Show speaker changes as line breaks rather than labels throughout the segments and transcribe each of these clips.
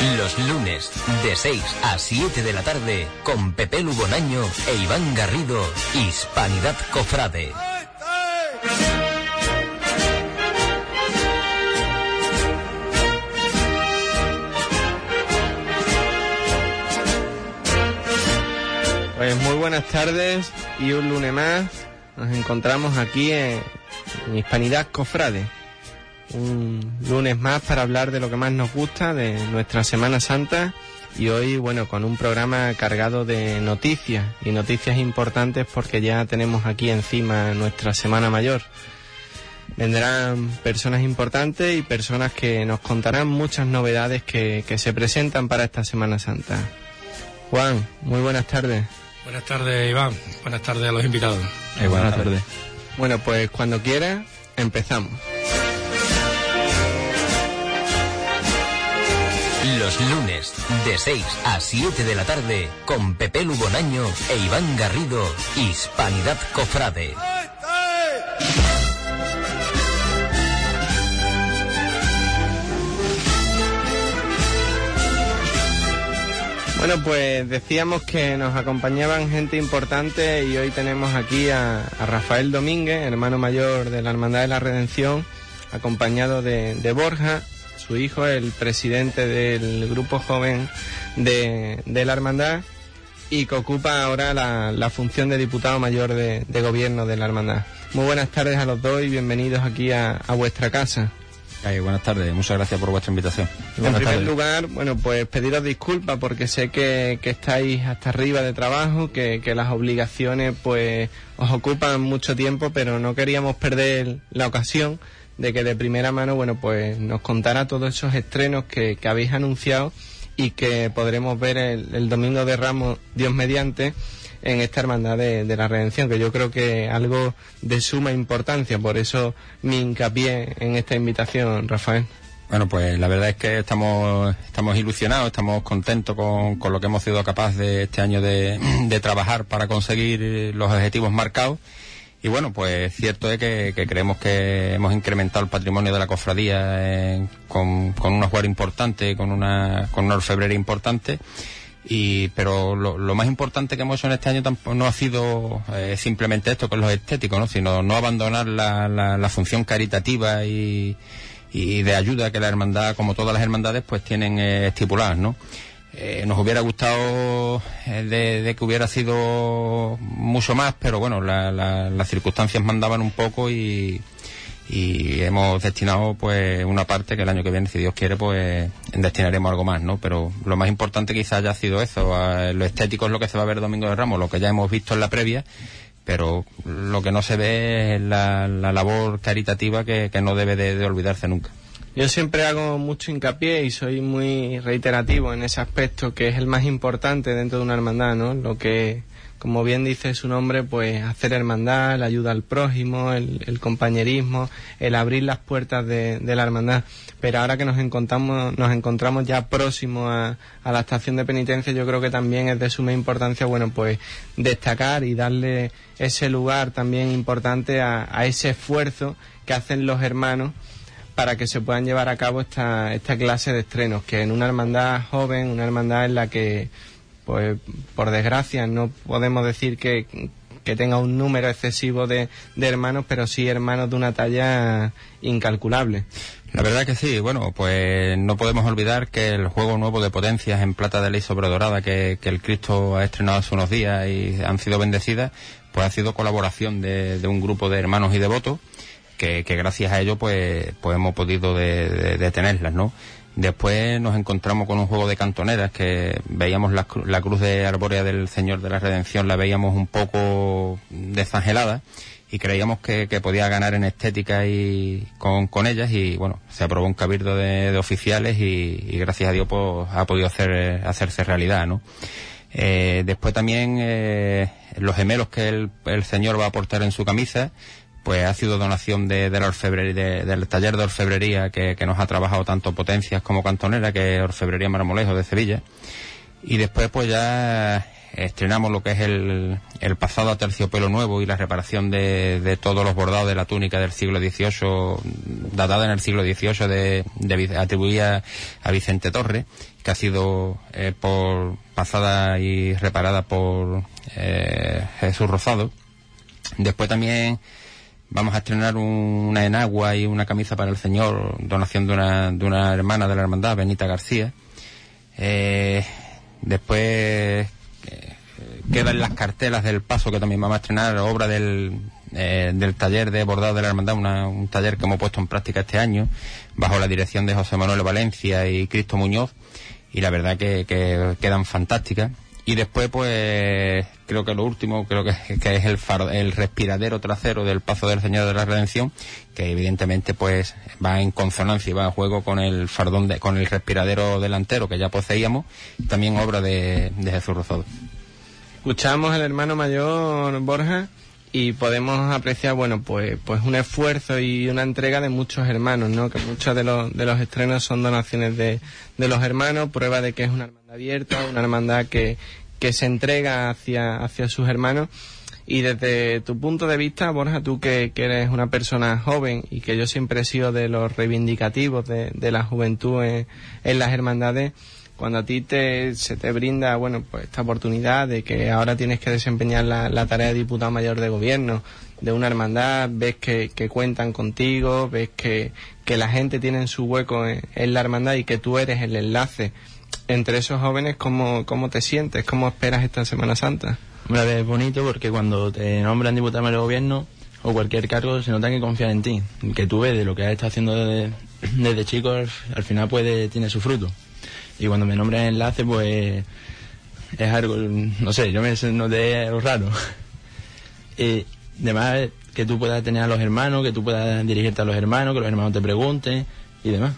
Los lunes, de 6 a 7 de la tarde, con Pepe Lubonaño e Iván Garrido, Hispanidad Cofrade.
Pues muy buenas tardes y un lunes más nos encontramos aquí en Hispanidad Cofrade. Un lunes más para hablar de lo que más nos gusta, de nuestra Semana Santa y hoy, bueno, con un programa cargado de noticias y noticias importantes porque ya tenemos aquí encima nuestra Semana Mayor. Vendrán personas importantes y personas que nos contarán muchas novedades que, que se presentan para esta Semana Santa. Juan, muy buenas tardes.
Buenas tardes, Iván. Buenas tardes a los invitados.
Eh, buenas tardes. Bueno, pues cuando quiera, empezamos.
Los lunes, de 6 a 7 de la tarde, con Pepe Lubonaño e Iván Garrido, Hispanidad Cofrade.
Bueno, pues decíamos que nos acompañaban gente importante y hoy tenemos aquí a, a Rafael Domínguez, hermano mayor de la Hermandad de la Redención, acompañado de, de Borja, su hijo, el presidente del grupo joven de, de la Hermandad y que ocupa ahora la, la función de diputado mayor de, de gobierno de la Hermandad. Muy buenas tardes a los dos y bienvenidos aquí a, a vuestra casa.
Ay, buenas tardes, muchas gracias por vuestra invitación.
En primer lugar, bueno, pues pediros disculpas porque sé que, que estáis hasta arriba de trabajo, que, que, las obligaciones pues os ocupan mucho tiempo, pero no queríamos perder la ocasión de que de primera mano, bueno, pues nos contara todos esos estrenos que, habéis anunciado y que podremos ver el, domingo de Ramos, Dios mediante, en esta hermandad de, la redención, que yo creo que algo de suma importancia, por eso mi hincapié en esta invitación, Rafael.
Bueno, pues la verdad es que estamos, estamos ilusionados, estamos contentos con, con lo que hemos sido capaces de este año de, de, trabajar para conseguir los objetivos marcados. Y bueno, pues cierto es que, creemos que hemos incrementado el patrimonio de la cofradía eh, con, un ajuar importante, con una, con una orfebrería importante. Y, pero lo, lo, más importante que hemos hecho en este año tampoco no ha sido eh, simplemente esto con los estéticos, ¿no? sino no abandonar la, la, la función caritativa y, y, de ayuda que la hermandad, como todas las hermandades, pues tienen eh, estipuladas, ¿no? Eh, nos hubiera gustado eh, de, que hubiera sido mucho más, pero bueno, la, las circunstancias mandaban un poco y, y hemos destinado pues una parte que el año que viene, si Dios quiere, pues destinaremos algo más, ¿no? Pero lo más importante quizás haya sido eso, lo estético es lo que se va a ver Domingo de Ramos, lo que ya hemos visto en la previa, pero lo que no se ve es la, la labor caritativa que, no debe de, de, olvidarse nunca.
Yo siempre hago mucho hincapié y soy muy reiterativo en ese aspecto que es el más importante dentro de una hermandad, ¿no? Lo que como bien dice su nombre, pues hacer hermandad, la ayuda al prójimo, el, el compañerismo, el abrir las puertas de, la hermandad. Pero ahora que nos encontramos, nos encontramos ya próximos a, a, la estación de penitencia, yo creo que también es de suma importancia, bueno, pues destacar y darle ese lugar también importante a, a ese esfuerzo que hacen los hermanos para que se puedan llevar a cabo esta, esta clase de estrenos, que en una hermandad joven, una hermandad en la que pues por desgracia no podemos decir que, que tenga un número excesivo de, de, hermanos, pero sí hermanos de una talla incalculable.
La verdad que sí, bueno, pues no podemos olvidar que el juego nuevo de potencias en plata de ley sobre dorada que, que el Cristo ha estrenado hace unos días y han sido bendecidas, pues ha sido colaboración de, de un grupo de hermanos y devotos que, que gracias a ello pues, pues hemos podido de, de tenerlas, ¿no? Después nos encontramos con un juego de cantoneras que veíamos la, cruz de arbórea del Señor de la Redención, la veíamos un poco desangelada y creíamos que, que podía ganar en estética y con, con, ellas y bueno, se aprobó un cabildo de, de oficiales y, y, gracias a Dios pues, ha podido hacer, hacerse realidad, ¿no? Eh, después también eh, los gemelos que el, el Señor va a aportar en su camisa, pues ha sido donación de, de la orfebrería, de, del taller de orfebrería que, que, nos ha trabajado tanto Potencias como Cantonera, que es Orfebrería Marmolejo de Sevilla. Y después pues ya estrenamos lo que es el, el pasado a terciopelo nuevo y la reparación de, de, todos los bordados de la túnica del siglo XVIII, datada en el siglo XVIII, de, atribuida a Vicente Torre, que ha sido eh, por pasada y reparada por eh, Jesús Rosado. Después también vamos a estrenar una enagua y una camisa para el Señor, donación de una, de una hermana de la hermandad, Benita García. Eh, después eh, quedan las cartelas del paso que también vamos a estrenar, obra del, eh, del taller de bordado de la hermandad, un taller que hemos puesto en práctica este año, bajo la dirección de José Manuel Valencia y Cristo Muñoz, y la verdad que quedan fantásticas. Y después, pues, creo que lo último, creo que, es el, el respiradero trasero del Paso del Señor de la Redención, que evidentemente, pues, va en consonancia y va a juego con el fardón, de, con el respiradero delantero que ya poseíamos, también obra de, Jesús Rosado.
Escuchamos al hermano mayor Borja y podemos apreciar, bueno, pues, pues un esfuerzo y una entrega de muchos hermanos, ¿no? Que muchos de los, de los estrenos son donaciones de, de los hermanos, prueba de que es una hermandad abierta, una hermandad que, que se entrega hacia, hacia sus hermanos. Y desde tu punto de vista, Borja, tú que, eres una persona joven y que yo siempre he sido de los reivindicativos de, de la juventud en, las hermandades, cuando a ti te, se te brinda, bueno, pues esta oportunidad de que ahora tienes que desempeñar la, tarea de diputado mayor de gobierno de una hermandad, ves que, cuentan contigo, ves que, que la gente tiene su hueco en, en, la hermandad y que tú eres el enlace entre esos jóvenes, ¿cómo, cómo te sientes? ¿Cómo esperas esta Semana Santa?
Hombre, es bonito porque cuando te nombran diputado del gobierno o cualquier cargo, se nota que confían en ti, que tú ves de lo que has estado haciendo desde, desde chico, al final puede, tiene su fruto. Y cuando me nombran enlace, pues es algo, no sé, yo me noté algo raro. y además que tú puedas tener a los hermanos, que tú puedas dirigirte a los hermanos, que los hermanos te pregunten y demás.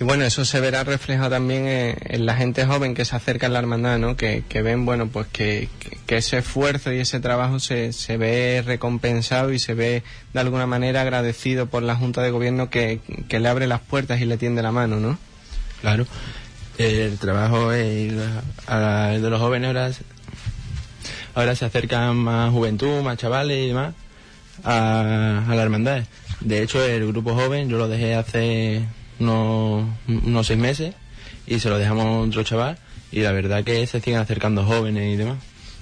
Y bueno, eso se verá reflejado también en, la gente joven que se acerca a la hermandad, ¿no? Que, ven, bueno, pues que, ese esfuerzo y ese trabajo se, se ve recompensado y se ve de alguna manera agradecido por la Junta de Gobierno que, le abre las puertas y le tiende la mano, ¿no?
Claro. El trabajo de los jóvenes ahora, ahora se acercan más juventud, más chavales y demás a, a la hermandad. De hecho, el grupo joven yo lo dejé hace unos, unos seis meses y se lo dejamos a otro chaval y la verdad que se siguen acercando jóvenes y demás.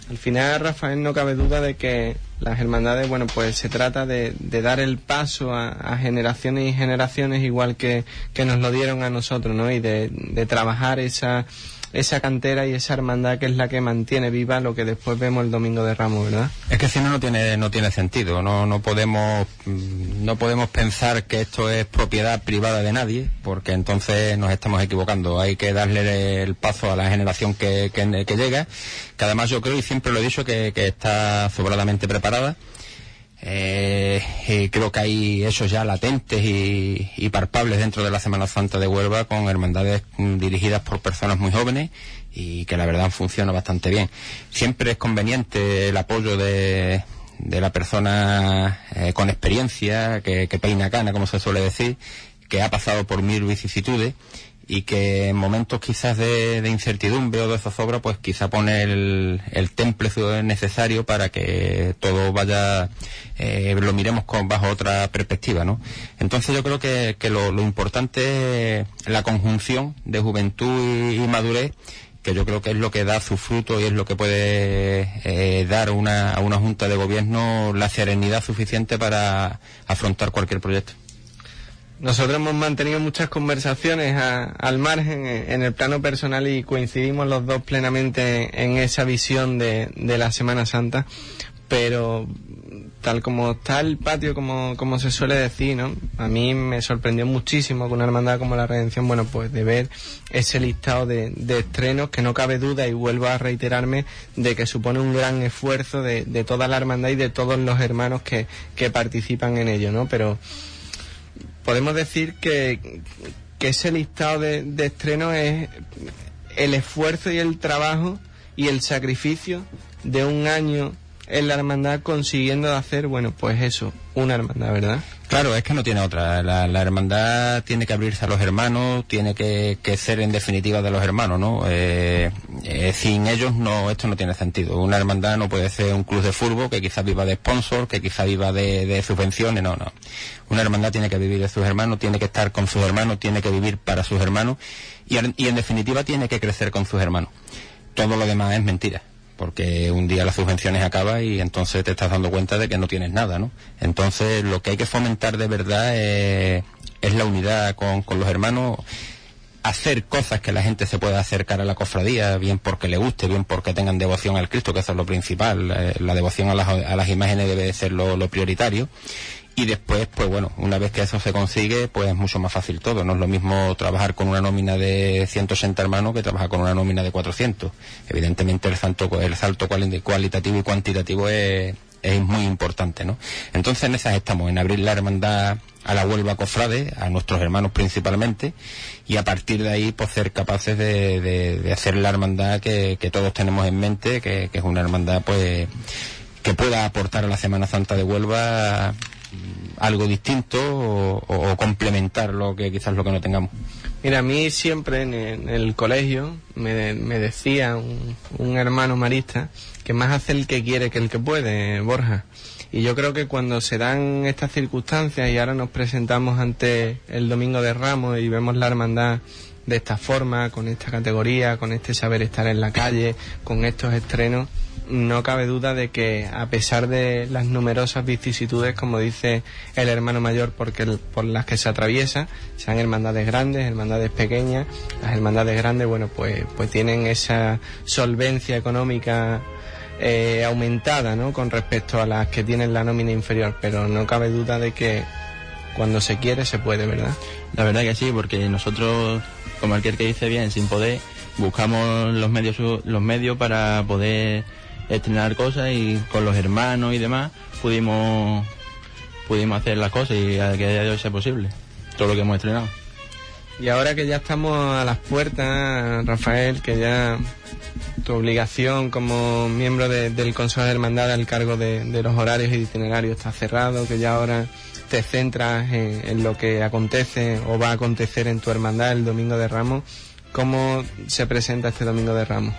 Al final, Rafael, no cabe duda de que las hermandades, bueno, pues se trata de, de dar el paso a, generaciones y generaciones igual que, que nos lo dieron a nosotros, ¿no? Y de, de trabajar esa esa cantera y esa hermandad que es la que mantiene viva lo que después vemos el domingo de Ramos, ¿verdad?
Es que si no no tiene no tiene sentido, no no podemos no podemos pensar que esto es propiedad privada de nadie, porque entonces nos estamos equivocando. Hay que darle el paso a la generación que, que, llega, que además yo creo y siempre lo he dicho que, que está sobradamente preparada eh, creo que hay hechos ya latentes y, palpables dentro de la Semana Santa de Huelva con hermandades dirigidas por personas muy jóvenes y que la verdad funciona bastante bien. Siempre es conveniente el apoyo de, de la persona eh, con experiencia, que peina cana, como se suele decir, que ha pasado por mil vicisitudes y que en momentos quizás de, incertidumbre o de zozobra, pues quizá pone el, el temple necesario para que todo vaya, eh, lo miremos con, bajo otra perspectiva, ¿no? Entonces yo creo que, que lo, importante es la conjunción de juventud y, madurez que yo creo que es lo que da su fruto y es lo que puede eh, dar una, a una junta de gobierno la serenidad suficiente para afrontar cualquier proyecto.
Nosotros hemos mantenido muchas conversaciones al margen en el plano personal y coincidimos los dos plenamente en esa visión de, la Semana Santa, pero tal como está el patio, como, como se suele decir, ¿no? A mí me sorprendió muchísimo con una hermandad como la Redención, bueno, pues de ver ese listado de, estrenos que no cabe duda y vuelvo a reiterarme de que supone un gran esfuerzo de, toda la hermandad y de todos los hermanos que, que participan en ello, ¿no? Pero podemos decir que, ese listado de, de estrenos es el esfuerzo y el trabajo y el sacrificio de un año en la hermandad consiguiendo hacer, bueno, pues eso, una hermandad, ¿verdad?
Claro, es que no tiene otra. La, hermandad tiene que abrirse a los hermanos, tiene que, ser en definitiva de los hermanos, ¿no? Eh, eh, sin ellos no, esto no tiene sentido. Una hermandad no puede ser un club de fútbol que quizás viva de sponsor, que quizás viva de, subvenciones, no, no. Una hermandad tiene que vivir de sus hermanos, tiene que estar con sus hermanos, tiene que vivir para sus hermanos y, y en definitiva tiene que crecer con sus hermanos. Todo lo demás es mentira porque un día las subvenciones acaba y entonces te estás dando cuenta de que no tienes nada, ¿no? Entonces lo que hay que fomentar de verdad es, la unidad con, los hermanos, hacer cosas que la gente se pueda acercar a la cofradía, bien porque le guste, bien porque tengan devoción al Cristo, que eso es lo principal, eh, la devoción a las, a las imágenes debe ser lo prioritario y después, pues bueno, una vez que eso se consigue, pues es mucho más fácil todo. No es lo mismo trabajar con una nómina de 180 hermanos que trabajar con una nómina de 400. Evidentemente el salto, el salto cualitativo y cuantitativo es, es muy importante, ¿no? Entonces en esas estamos, en abrir la hermandad a la Huelva Cofrade, a nuestros hermanos principalmente, y a partir de ahí pues ser capaces de, de, hacer la hermandad que, que, todos tenemos en mente, que, que es una hermandad pues que pueda aportar a la Semana Santa de Huelva algo distinto o, complementar lo que quizás lo que no tengamos.
Mira, a mí siempre en, el colegio me, decía un, hermano marista que más hace el que quiere que el que puede, Borja. Y yo creo que cuando se dan estas circunstancias y ahora nos presentamos ante el Domingo de Ramos y vemos la hermandad de esta forma, con esta categoría, con este saber estar en la calle, con estos estrenos, no cabe duda de que a pesar de las numerosas vicisitudes, como dice el hermano mayor, porque por las que se atraviesa, sean hermandades grandes, hermandades pequeñas, las hermandades grandes, bueno, pues, pues tienen esa solvencia económica eh, aumentada, ¿no? Con respecto a las que tienen la nómina inferior, pero no cabe duda de que cuando se quiere se puede, ¿verdad?
La verdad que sí, porque nosotros, como aquel que dice bien, sin poder, buscamos los medios, los medios para poder estrenar cosas y con los hermanos y demás pudimos pudimos hacer las cosas y a que de hoy sea posible todo lo que hemos estrenado.
Y ahora que ya estamos a las puertas, Rafael, que ya tu obligación como miembro del Consejo de Hermandad al cargo de, los horarios y itinerarios está cerrado, que ya ahora te centras en, en, lo que acontece o va a acontecer en tu hermandad el Domingo de Ramos, ¿cómo se presenta este Domingo de Ramos?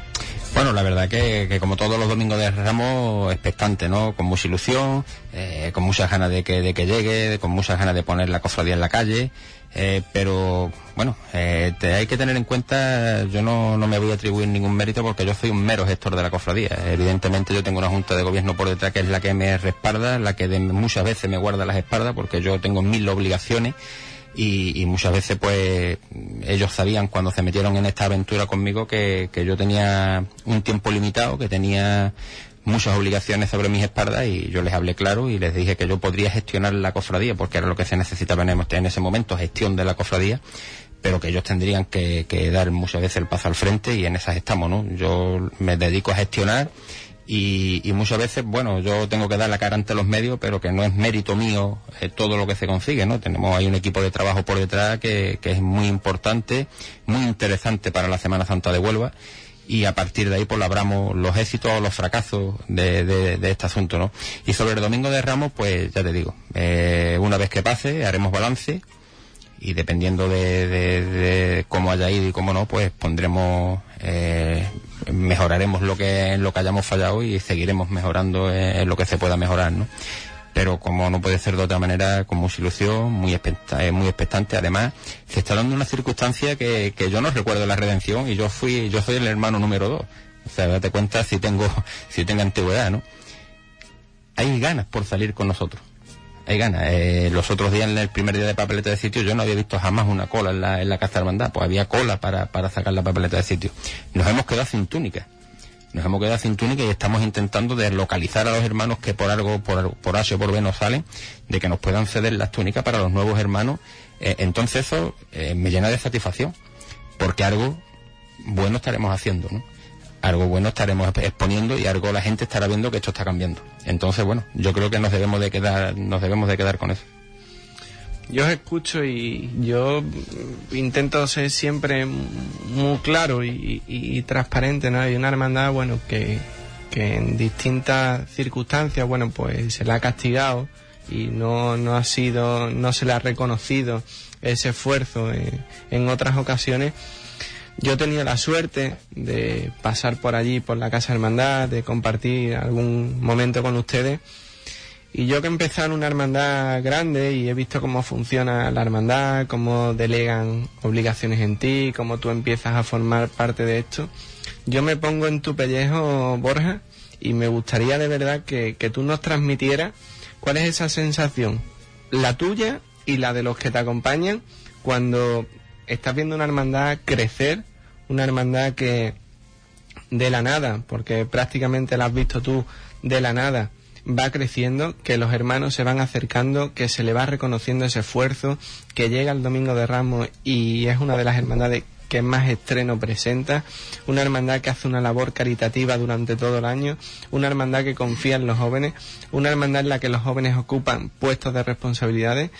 Bueno, la verdad que, como todos los domingos de Ramos, expectante, ¿no? Con mucha ilusión, eh, con muchas ganas de que, de que llegue, con muchas ganas de poner la cofradía en la calle, eh, pero bueno, eh, te hay que tener en cuenta, yo no, no me voy a atribuir ningún mérito porque yo soy un mero gestor de la cofradía. Evidentemente yo tengo una junta de gobierno por detrás que es la que me respalda, la que muchas veces me guarda las espaldas porque yo tengo mil obligaciones y, muchas veces pues ellos sabían cuando se metieron en esta aventura conmigo que, yo tenía un tiempo limitado, que tenía muchas obligaciones sobre mis espaldas y yo les hablé claro y les dije que yo podría gestionar la cofradía porque era lo que se necesitaba en ese momento, gestión de la cofradía pero que ellos tendrían que, que dar muchas veces el paso al frente y en esas estamos, ¿no? Yo me dedico a gestionar y, muchas veces, bueno, yo tengo que dar la cara ante los medios, pero que no es mérito mío eh, todo lo que se consigue, ¿no? Tenemos ahí un equipo de trabajo por detrás que, es muy importante, muy interesante para la Semana Santa de Huelva y a partir de ahí pues labramos los éxitos o los fracasos de, de, este asunto, ¿no? Y sobre el Domingo de Ramos, pues ya te digo, eh, una vez que pase haremos balance y dependiendo de, de, cómo haya ido y cómo no, pues pondremos eh, mejoraremos lo que lo que hayamos fallado y seguiremos mejorando en, lo que se pueda mejorar, ¿no? Pero como no puede ser de otra manera, con mucha ilusión, muy, expectante, muy expectante. Además, se está dando una circunstancia que, que yo no recuerdo la redención y yo fui, yo soy el hermano número dos. O sea, date cuenta si tengo, si tengo antigüedad, ¿no? Hay ganas por salir con nosotros hay ganas. Eh, los otros días, en el primer día de papeleta de sitio, yo no había visto jamás una cola en la, en la casa hermandad, pues había cola para, sacar la papeleta de sitio. Nos hemos quedado sin túnica. Nos hemos quedado sin túnica y estamos intentando deslocalizar a los hermanos que por algo, por, por o por B no salen, de que nos puedan ceder las túnicas para los nuevos hermanos. Eh, entonces eso eh, me llena de satisfacción, porque algo bueno estaremos haciendo, ¿no? Algo bueno estaremos exponiendo y algo la gente estará viendo que esto está cambiando. Entonces, bueno, yo creo que nos debemos de quedar, nos debemos de quedar con eso.
Yo os escucho y yo intento ser siempre muy claro y, transparente, ¿no? Hay una hermandad, bueno, que, en distintas circunstancias, bueno, pues se la ha castigado y no, no ha sido, no se le ha reconocido ese esfuerzo en, en otras ocasiones, yo he tenido la suerte de pasar por allí, por la Casa Hermandad, de compartir algún momento con ustedes. Y yo que he empezado en una hermandad grande y he visto cómo funciona la hermandad, cómo delegan obligaciones en ti, cómo tú empiezas a formar parte de esto, yo me pongo en tu pellejo, Borja, y me gustaría de verdad que, que tú nos transmitieras cuál es esa sensación, la tuya y la de los que te acompañan, cuando estás viendo una hermandad crecer, una hermandad que de la nada, porque prácticamente la has visto tú de la nada, va creciendo, que los hermanos se van acercando, que se le va reconociendo ese esfuerzo, que llega el Domingo de Ramos y es una de las hermandades que más estreno presenta, una hermandad que hace una labor caritativa durante todo el año, una hermandad que confía en los jóvenes, una hermandad en la que los jóvenes ocupan puestos de responsabilidades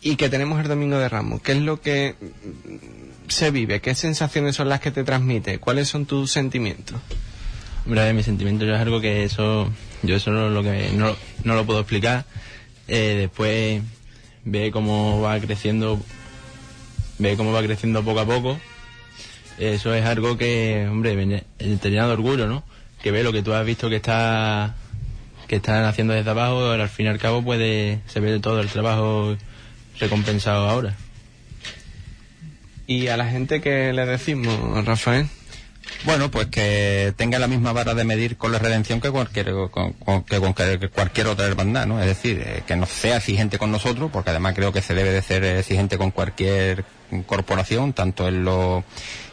y que tenemos el Domingo de Ramos. ¿Qué es lo que se vive? ¿Qué sensaciones son las que te transmite? ¿Cuáles son tus sentimientos?
Hombre, mi sentimiento es algo que eso, yo eso no, lo que, no, no lo puedo explicar. Eh, después ve cómo va creciendo, ve cómo va creciendo poco a poco. Eso es algo que, hombre, te llena de orgullo, ¿no? Que ve lo que tú has visto que está que están haciendo desde abajo, al fin y al cabo puede, se ve todo el trabajo recompensado ahora.
¿Y a la gente que le decimos, Rafael?
Bueno, pues que tenga la misma vara de medir con la redención que cualquier, con, que con cualquier otra hermandad, ¿no? Es decir, eh, que no sea exigente con nosotros, porque además creo que se debe de ser exigente con cualquier corporación, tanto en lo,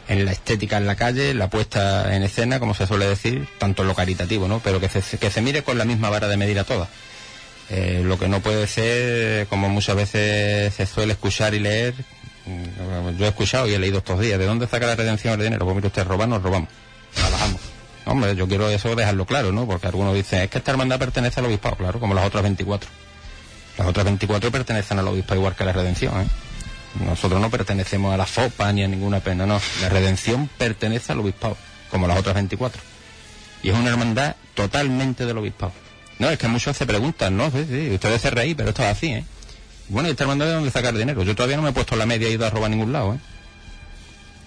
en la estética en la calle, la puesta en escena, como se suele decir, tanto en lo caritativo, ¿no? Pero que se, que se mire con la misma vara de medir a todas. Eh, lo que no puede ser, como muchas veces se suele escuchar y leer, mm, yo he escuchado y he leído estos días, ¿de dónde saca la redención el dinero? Pues mire usted, robamos, robamos, trabajamos. Hombre, yo quiero eso dejarlo claro, ¿no? Porque algunos dicen, es que esta hermandad pertenece al obispado, claro, como las otras 24. Las otras 24 pertenecen al obispado igual que la redención, ¿eh? Nosotros no pertenecemos a la FOPA ni a ninguna pena, no. La redención pertenece al obispado, como las otras 24. Y es una hermandad totalmente del obispado. No, es que muchos se preguntan, ¿no? Ustedes se reí, pero esto es así, ¿eh? Bueno, ¿y esta hermandad de dónde sacar dinero? Yo todavía no me he puesto la media y ido a robar a ningún lado, ¿eh?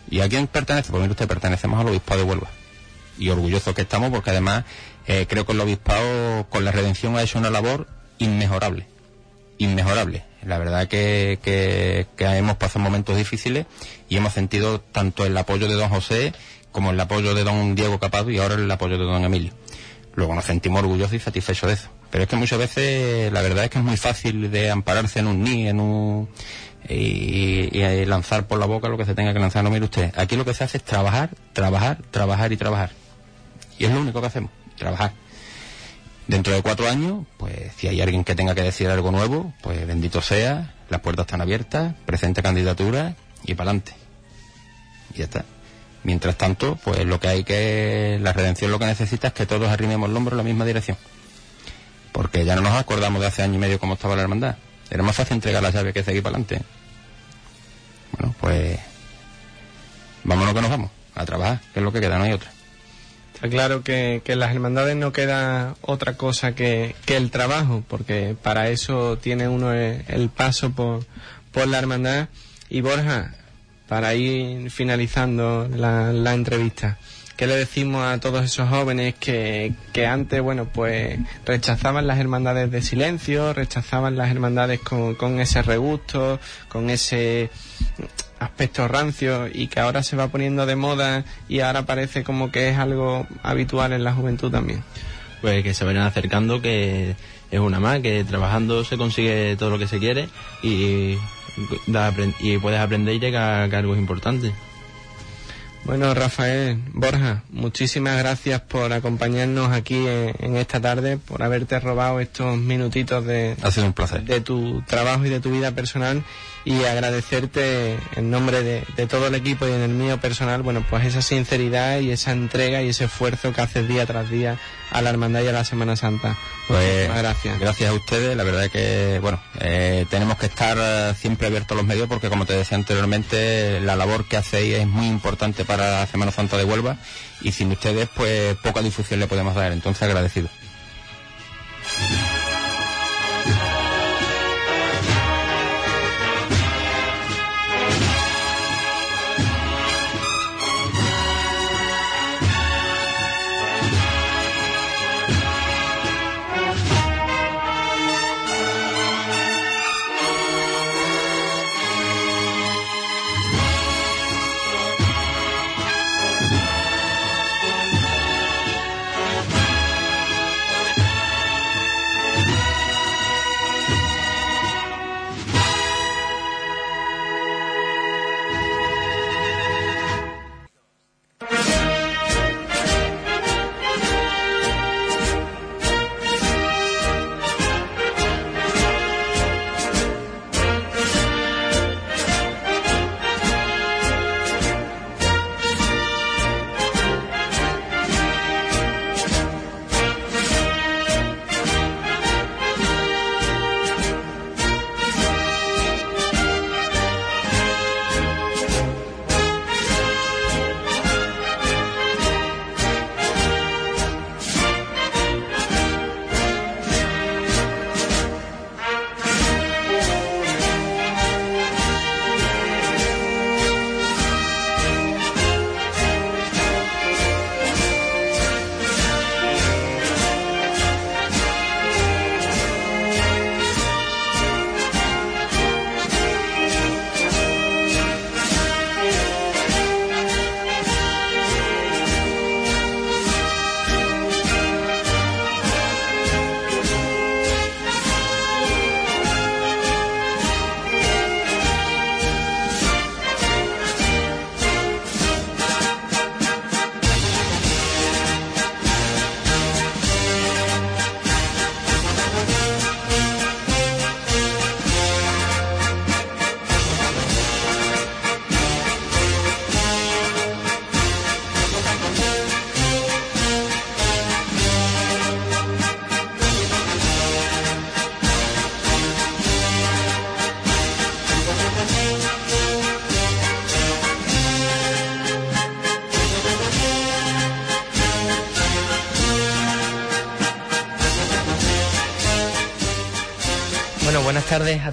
¿Y a quién pertenece? Pues mire usted, pertenecemos al obispado de Huelva. Y orgulloso que estamos porque además eh, creo que el obispado con la redención ha hecho una labor inmejorable. Inmejorable. La verdad que, que, que hemos pasado momentos difíciles y hemos sentido tanto el apoyo de don José como el apoyo de don Diego Capado y ahora el apoyo de don Emilio luego nos sentimos orgullosos y satisfechos de eso. Pero es que muchas veces la verdad es que es muy fácil de ampararse en un ni, en un y, lanzar por la boca lo que se tenga que lanzar. No mire usted, aquí lo que se hace es trabajar, trabajar, trabajar y trabajar. Y es lo único que hacemos, trabajar. Dentro de cuatro años, pues si hay alguien que tenga que decir algo nuevo, pues bendito sea, las puertas están abiertas, presente candidatura y para adelante. Y ya está. Mientras tanto, pues lo que hay que, la redención lo que necesita es que todos arrimemos el hombro en la misma dirección. Porque ya no nos acordamos de hace año y medio cómo estaba la hermandad. Era más fácil entregar la llave que seguir para adelante. Bueno, pues vámonos que nos vamos, a trabajar, que es lo que queda, no hay otra.
Está claro que, que en las hermandades no queda otra cosa que, que, el trabajo, porque para eso tiene uno el, el paso por, por la hermandad. Y Borja, para ir finalizando la, la entrevista. ¿Qué le decimos a todos esos jóvenes que, que, antes, bueno, pues rechazaban las hermandades de silencio, rechazaban las hermandades con, con ese regusto, con ese aspecto rancio y que ahora se va poniendo de moda y ahora parece como que es algo habitual en la juventud también?
Pues que se vayan acercando, que es una más, que trabajando se consigue todo lo que se quiere y y puedes aprender y llegar a cargos importantes.
Bueno, Rafael, Borja, muchísimas gracias por acompañarnos aquí en, esta tarde, por haberte robado estos minutitos de,
ha sido un placer.
de tu trabajo y de tu vida personal y agradecerte en nombre de, de, todo el equipo y en el mío personal, bueno, pues esa sinceridad y esa entrega y ese esfuerzo que haces día tras día a la Hermandad y a la Semana Santa.
Pues gracias. Gracias a ustedes, la verdad es que, bueno, eh, tenemos que estar eh, siempre abiertos a los medios porque como te decía anteriormente, la labor que hacéis es muy importante para la Semana Santa de Huelva y sin ustedes pues poca difusión le podemos dar, entonces agradecido.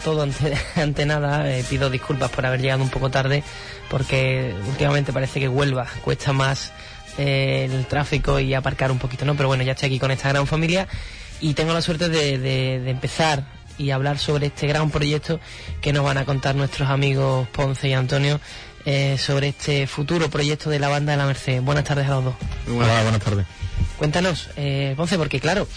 Tardes a todos. Ante, nada, eh, pido disculpas por haber llegado un poco tarde, porque últimamente parece que Huelva cuesta más eh, el tráfico y aparcar un poquito, ¿no? Pero bueno, ya estoy aquí con esta gran familia y tengo la suerte de, empezar y hablar sobre este gran proyecto que nos van a contar nuestros amigos Ponce y Antonio eh, sobre este futuro proyecto de la banda de la Merced. Buenas tardes a los dos.
Hola, buenas tardes.
Cuéntanos, eh, Ponce, porque claro,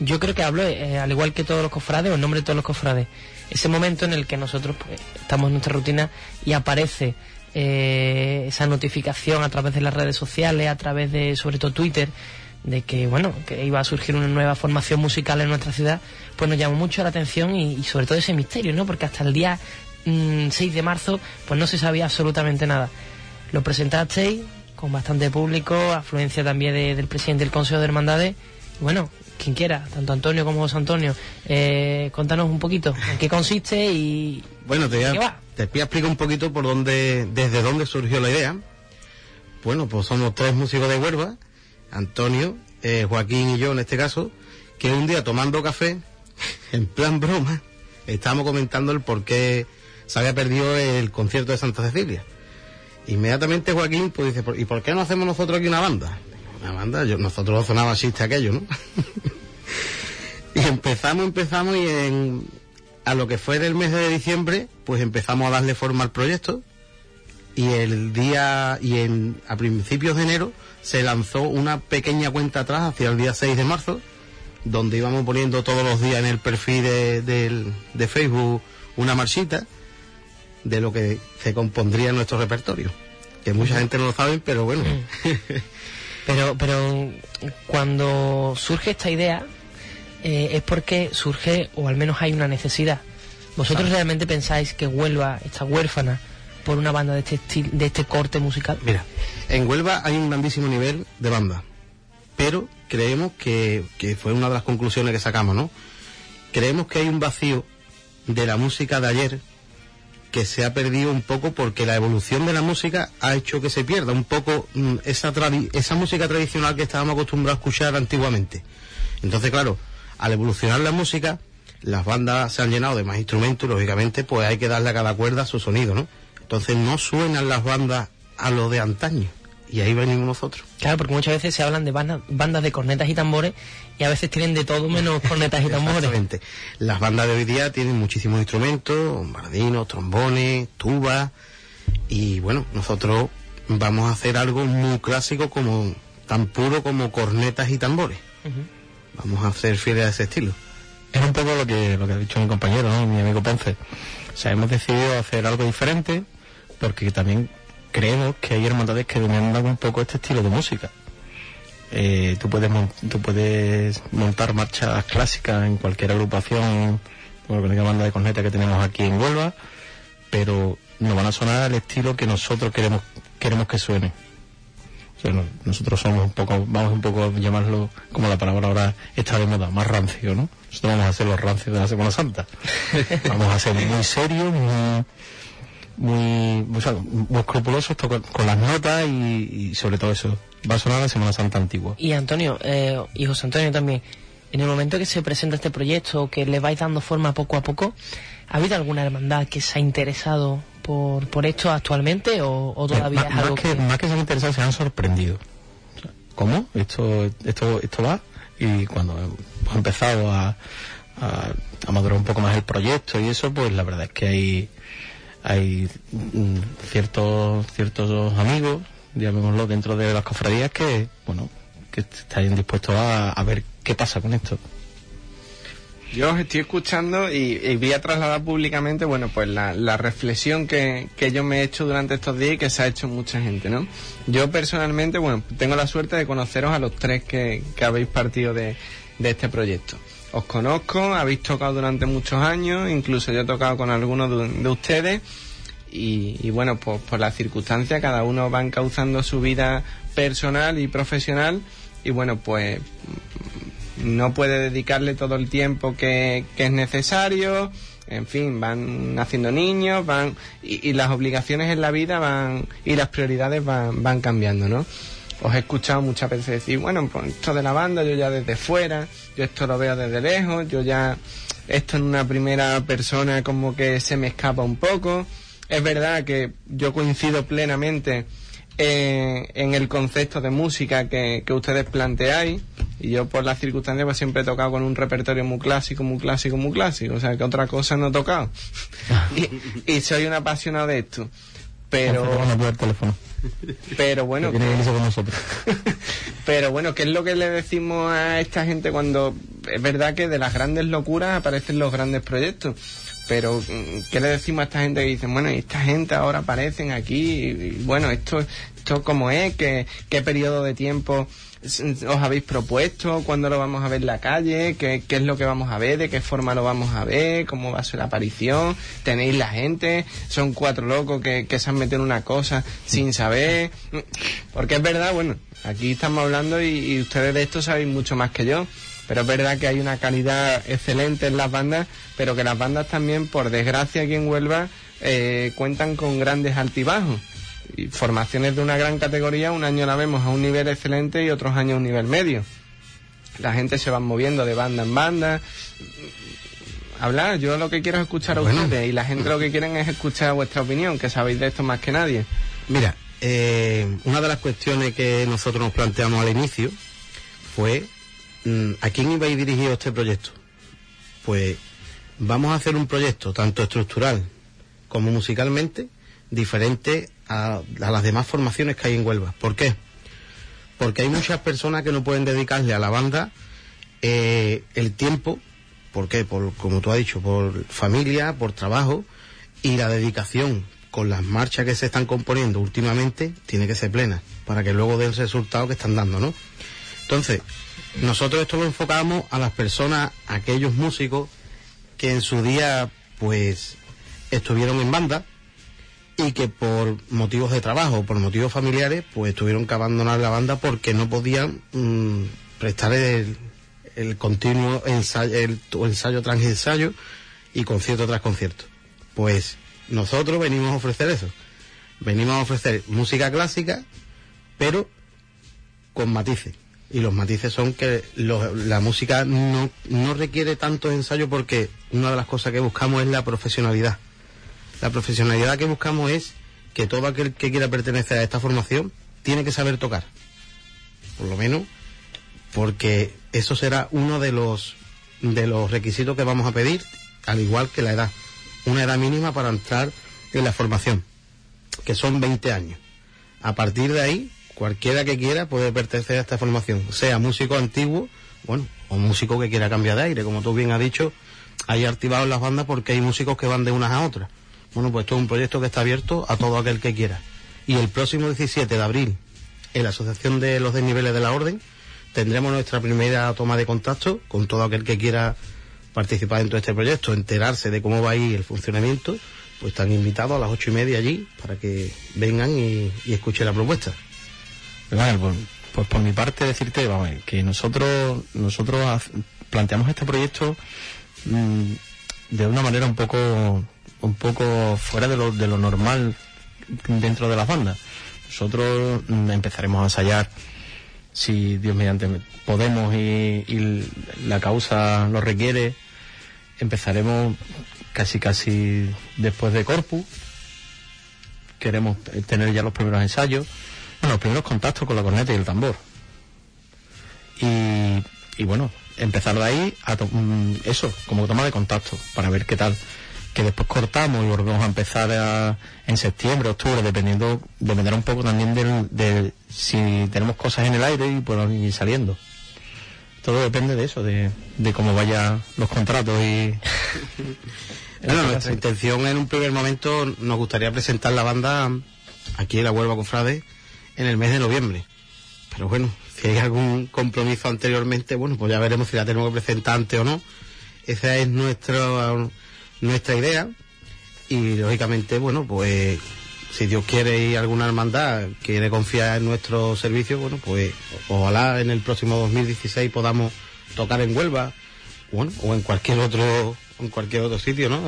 yo creo que hablo, eh, al igual que todos los cofrades, o en nombre de todos los cofrades, ese momento en el que nosotros pues, estamos en nuestra rutina y aparece eh, esa notificación a través de las redes sociales, a través de, sobre todo Twitter, de que, bueno, que iba a surgir una nueva formación musical en nuestra ciudad, pues nos llamó mucho la atención y, sobre todo ese misterio, ¿no? Porque hasta el día 6 mm, de marzo, pues no se sabía absolutamente nada. Lo presentasteis con bastante público, afluencia también del presidente del Consejo de Hermandades, bueno, quien quiera, tanto Antonio como José Antonio, eh, contanos un poquito en qué consiste y...
Bueno, te voy, a, te explicar un poquito por dónde, desde dónde surgió la idea. Bueno, pues somos tres músicos de Huelva, Antonio, eh, Joaquín y yo en este caso, que un día tomando café, en plan broma, estábamos comentando el por qué se había perdido el concierto de Santa Cecilia. Inmediatamente Joaquín pues dice, ¿y por qué no hacemos nosotros aquí una banda? Banda, yo, nosotros sonaba chiste aquello, ¿no? y empezamos, empezamos y en, a lo que fue del mes de diciembre, pues empezamos a darle forma al proyecto y el día y en, a principios de enero se lanzó una pequeña cuenta atrás hacia el día 6 de marzo donde íbamos poniendo todos los días en el perfil de, de Facebook una marchita de lo que se compondría en nuestro repertorio que mucha gente no lo sabe pero bueno
pero pero cuando surge esta idea eh, es porque surge, o al menos hay una necesidad. ¿Vosotros realmente pensáis que Huelva está huérfana por una banda de este, estilo, de este corte musical?
Mira, en Huelva hay un grandísimo nivel de banda, pero creemos que, que fue una de las conclusiones que sacamos, ¿no? Creemos que hay un vacío de la música de ayer que se ha perdido un poco porque la evolución de la música ha hecho que se pierda un poco mm, esa, esa música tradicional que estábamos acostumbrados a escuchar antiguamente. Entonces, claro, al evolucionar la música, las bandas se han llenado de más instrumentos, lógicamente, pues hay que darle a cada cuerda su sonido, ¿no? Entonces no suenan las bandas a lo de antaño. Y ahí venimos nosotros.
Claro, porque muchas veces se hablan de bandas, bandas de cornetas y tambores y a veces tienen de todo menos cornetas y tambores.
Exactamente. Las bandas de hoy día tienen muchísimos instrumentos, bombardinos, trombones, tubas. Y bueno, nosotros vamos a hacer algo muy clásico como tan puro como cornetas y tambores vamos a hacer fieles a ese estilo.
Es un poco lo que, lo que ha dicho mi compañero, mi amigo Ponce. O sea, hemos decidido hacer algo diferente porque también creemos que hay hermandades que demandan un poco este estilo de música. Eh, tú, puedes tú puedes montar marchas clásicas en cualquier agrupación, como la banda de corneta que tenemos aquí en Huelva, pero no van a sonar al estilo que nosotros queremos, queremos que suene nosotros somos un poco, vamos un poco a llamarlo, como la palabra ahora está de moda, más rancio, ¿no? Nosotros vamos a ser los rancios de la Semana Santa. vamos a ser muy serios, muy, muy, escrupulosos con, las notas y, sobre todo eso. Va a sonar la Semana Santa antigua.
Y Antonio, eh, y José Antonio también, en el momento que se presenta este proyecto, que le vais dando forma poco a poco, ¿ha habido alguna hermandad que se ha interesado por, por esto actualmente o, todavía es algo
que, Más que se han interesado, se han sorprendido. ¿Cómo? Esto, esto, esto va. Y cuando hemos empezado a, a, madurar un poco más el proyecto y eso, pues la verdad es que hay, hay mm, ciertos, ciertos amigos, llamémoslo, dentro de las cofradías que, bueno, que están dispuestos a, ver qué pasa con esto.
Yo os estoy escuchando y, voy a trasladar públicamente, bueno, pues la, reflexión que, yo me he hecho durante estos días y que se ha hecho mucha gente, ¿no? Yo personalmente, bueno, tengo la suerte de conoceros a los tres que, habéis partido de, este proyecto. Os conozco, habéis tocado durante muchos años, incluso yo he tocado con algunos de, ustedes y, bueno, pues por las circunstancias cada uno va encauzando su vida personal y profesional y bueno, pues no puede dedicarle todo el tiempo que, es necesario, en fin, van haciendo niños, van y, las obligaciones en la vida van y las prioridades van, van cambiando, ¿no? Os he escuchado muchas veces decir, bueno, pues esto de la banda yo ya desde fuera, yo esto lo veo desde lejos, yo ya esto en una primera persona como que se me escapa un poco. Es verdad que yo coincido plenamente eh, en el concepto de música que, que ustedes planteáis y yo por las circunstancias pues siempre he tocado con un repertorio muy clásico, muy clásico, muy clásico, o sea que otra cosa no he tocado y, y soy un apasionado de esto pero pero bueno. Pero bueno qué es lo que le decimos a esta gente cuando es verdad que de las grandes locuras aparecen los grandes proyectos pero mm, ¿qué le decimos a esta gente que dicen, bueno, y esta gente ahora aparecen aquí, y, y bueno, esto, esto como es, ¿Qué, qué periodo de tiempo os habéis propuesto, cuándo lo vamos a ver en la calle, ¿Qué, qué es lo que vamos a ver, de qué forma lo vamos a ver, cómo va a ser la aparición, tenéis la gente, son cuatro locos que, que se han metido en una cosa sin saber, porque es verdad, bueno, aquí estamos hablando y, y ustedes de esto sabéis mucho más que yo, pero es verdad que hay una calidad excelente en las bandas, pero que las bandas también, por desgracia aquí en Huelva, eh, cuentan con grandes altibajos. Y formaciones de una gran categoría, un año la vemos a un nivel excelente y otros años a un nivel medio. La gente se va moviendo de banda en banda. Hablar, yo lo que quiero es escuchar a ustedes y la gente lo que quieren es escuchar vuestra opinión, que sabéis de esto más que nadie.
Mira, eh, una de las cuestiones que nosotros nos planteamos al inicio fue mm, ¿a quién iba a ir dirigido este proyecto? Pues vamos a hacer un proyecto tanto estructural como musicalmente diferente a, las demás formaciones que hay en Huelva. ¿Por qué? Porque hay muchas personas que no pueden dedicarle a la banda eh, el tiempo, ¿por qué? Por, como tú has dicho, por familia, por trabajo y la dedicación con las marchas que se están componiendo últimamente tiene que ser plena para que luego dé el resultado que están dando, ¿no? Entonces, nosotros esto lo enfocamos a las personas, a aquellos músicos que en su día, pues, estuvieron en banda y que por motivos de trabajo, por motivos familiares, pues tuvieron que abandonar la banda porque no podían mm, prestar el, continuo ensayo, el, ensayo tras ensayo y concierto tras concierto. Pues nosotros venimos a ofrecer eso. Venimos a ofrecer música clásica, pero con matices. Y los matices son que lo- la música no, no requiere tanto ensayo porque una de las cosas que buscamos es la profesionalidad. La profesionalidad que buscamos es que todo aquel que quiera pertenecer a esta formación tiene que saber tocar. Por lo menos porque eso será uno de los de los requisitos que vamos a pedir, al igual que la edad. Una edad mínima para entrar en la formación, que son 20 años. A partir de ahí, cualquiera que quiera puede pertenecer a esta formación, sea músico antiguo, bueno, o músico que quiera cambiar de aire. Como tú bien has dicho, hay activados las bandas porque hay músicos que van de unas a otras. Bueno, pues esto es un proyecto que está abierto a todo aquel que quiera. Y el próximo 17 de abril, en la Asociación de los Desniveles de la Orden, tendremos nuestra primera toma de contacto con todo aquel que quiera participar dentro de este proyecto, enterarse de cómo va a ir el funcionamiento, pues están invitados a las ocho y media allí para que vengan y, y escuchen la propuesta.
Vale, pues, por mi parte decirte, vamos, que nosotros nosotros planteamos este proyecto mm, de una manera un poco un poco fuera de lo, de lo normal dentro de las bandas. Nosotros mm, empezaremos a ensayar si Dios mediante podemos y, y la causa lo requiere. Empezaremos casi casi después de Corpus. Queremos tener ya los primeros ensayos. Bueno, los primeros contactos con la corneta y el tambor. Y, y bueno, empezar de ahí a mm, eso, como toma de contacto, para ver qué tal. Que después cortamos y volvemos a empezar a- en septiembre, octubre, dependiendo, dependerá un poco también del, de si tenemos cosas en el aire y por ir saliendo. Todo depende de eso, de, de cómo vayan los contratos y...
Bueno, nuestra intención en un primer momento nos gustaría presentar la banda aquí en la Huelva Confrade en el mes de noviembre. Pero bueno, si hay algún compromiso anteriormente, bueno, pues ya veremos si la tenemos que presentar antes o no. Esa es nuestra, nuestra idea. Y lógicamente, bueno, pues si Dios quiere y alguna hermandad quiere confiar en nuestro servicio, bueno, pues ojalá en el próximo 2016 podamos tocar en Huelva, bueno, o en cualquier otro, en cualquier otro sitio, ¿no?